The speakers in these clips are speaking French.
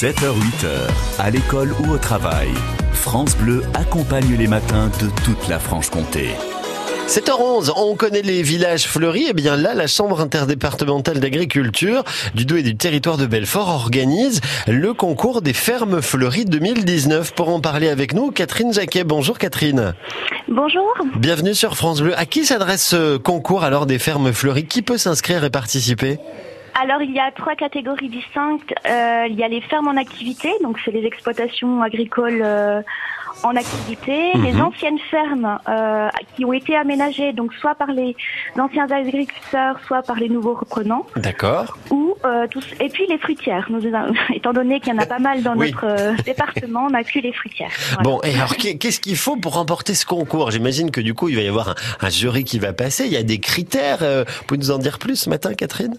7h-8h, à l'école ou au travail, France Bleu accompagne les matins de toute la Franche-Comté. 7h11, on connaît les villages fleuris. Et bien là, la Chambre interdépartementale d'agriculture du Doubs et du territoire de Belfort organise le concours des fermes fleuries 2019. Pour en parler avec nous, Catherine Jacquet. Bonjour Catherine. Bonjour. Bienvenue sur France Bleu. À qui s'adresse ce concours alors des fermes fleuries? Qui peut s'inscrire et participer? Alors il y a trois catégories distinctes. Euh, il y a les fermes en activité, donc c'est les exploitations agricoles euh, en activité, Mhm. les anciennes fermes euh, qui ont été aménagées, donc soit par les anciens agriculteurs, soit par les nouveaux reprenants, D'accord. ou euh, tous, et puis les fruitières. Nous, étant donné qu'il y en a pas mal dans Oui. notre euh, département, on inclut les fruitières. Voilà. Bon, et alors qu'est- qu'est-ce qu'il faut pour remporter ce concours? J'imagine que du coup, il va y avoir un, un jury qui va passer. Il y a des critères. Euh, vous pouvez nous en dire plus ce matin, Catherine?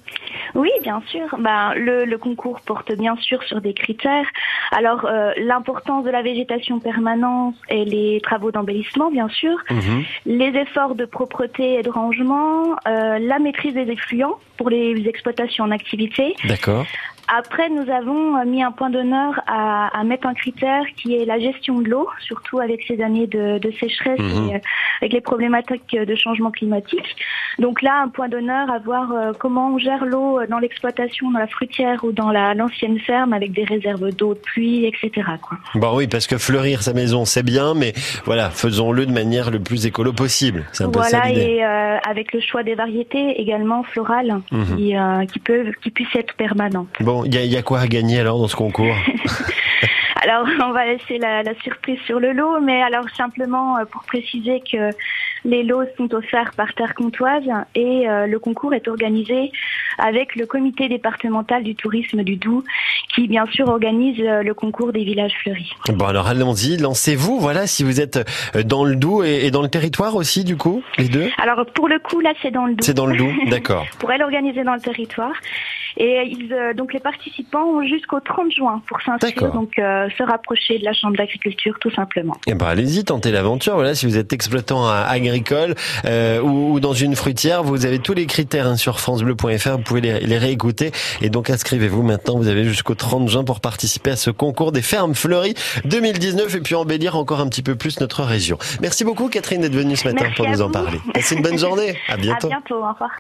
Oui, bien sûr. Ben, le, le concours porte bien sûr sur des critères. Alors, euh, l'importance de la végétation permanente et les travaux d'embellissement, bien sûr. Mhm. Les efforts de propreté et de rangement, la maîtrise des effluents pour les exploitations en activité. D'accord. Après, nous avons euh, mis un point d'honneur à, à mettre un critère qui est la gestion de l'eau, surtout avec ces années de, de sécheresse Mhm. et euh, avec les problématiques de changement climatique. Donc là, un point d'honneur à voir euh, comment on gère l'eau dans l'exploitation, dans la fruitière ou dans la- l'ancienne ferme avec des réserves d'eau de pluie, etc. Quoi. Bon oui, parce que fleurir sa maison, c'est bien, mais voilà, faisons-le de manière le plus écolo possible. Un peu ça Voilà, et euh, avec le choix des variétés également florales Mhm. qui, euh, qui peuvent, qui puissent être permanentes. Bon, il y a, quoi à gagner alors dans ce concours? Alors, on va laisser la, la surprise sur le lot, mais alors simplement euh, pour préciser que les lots sont offerts par Terre Comtoise et euh, le concours est organisé avec le comité départemental du tourisme du Doubs, qui bien sûr organise euh, le concours des villages fleuris. Bon alors allons-y, lancez-vous, voilà, si vous êtes euh, dans le Doubs et, et dans le territoire aussi du coup, les deux? Alors pour le coup, là, c'est dans le Doubs. C'est dans le Doubs, d'accord. On pourrait l'organiser dans le territoire. Et ils, euh, donc les participants ont jusqu'au 30 juin pour s'inscrire, donc euh, se rapprocher de la Chambre d'agriculture tout simplement. Eh ben allez-y, tentez l'aventure. Voilà, si vous êtes exploitant euh, agricole euh, ou, ou dans une fruitière, vous avez tous les critères hein, sur francebleu.fr. Vous pouvez les, les réécouter et donc inscrivez-vous maintenant. Vous avez jusqu'au 30 juin pour participer à ce concours des fermes fleuries 2019 et puis embellir encore un petit peu plus notre région. Merci beaucoup Catherine d'être venue ce matin Merci pour nous en parler. Passez une bonne journée. À bientôt. À bientôt, au revoir.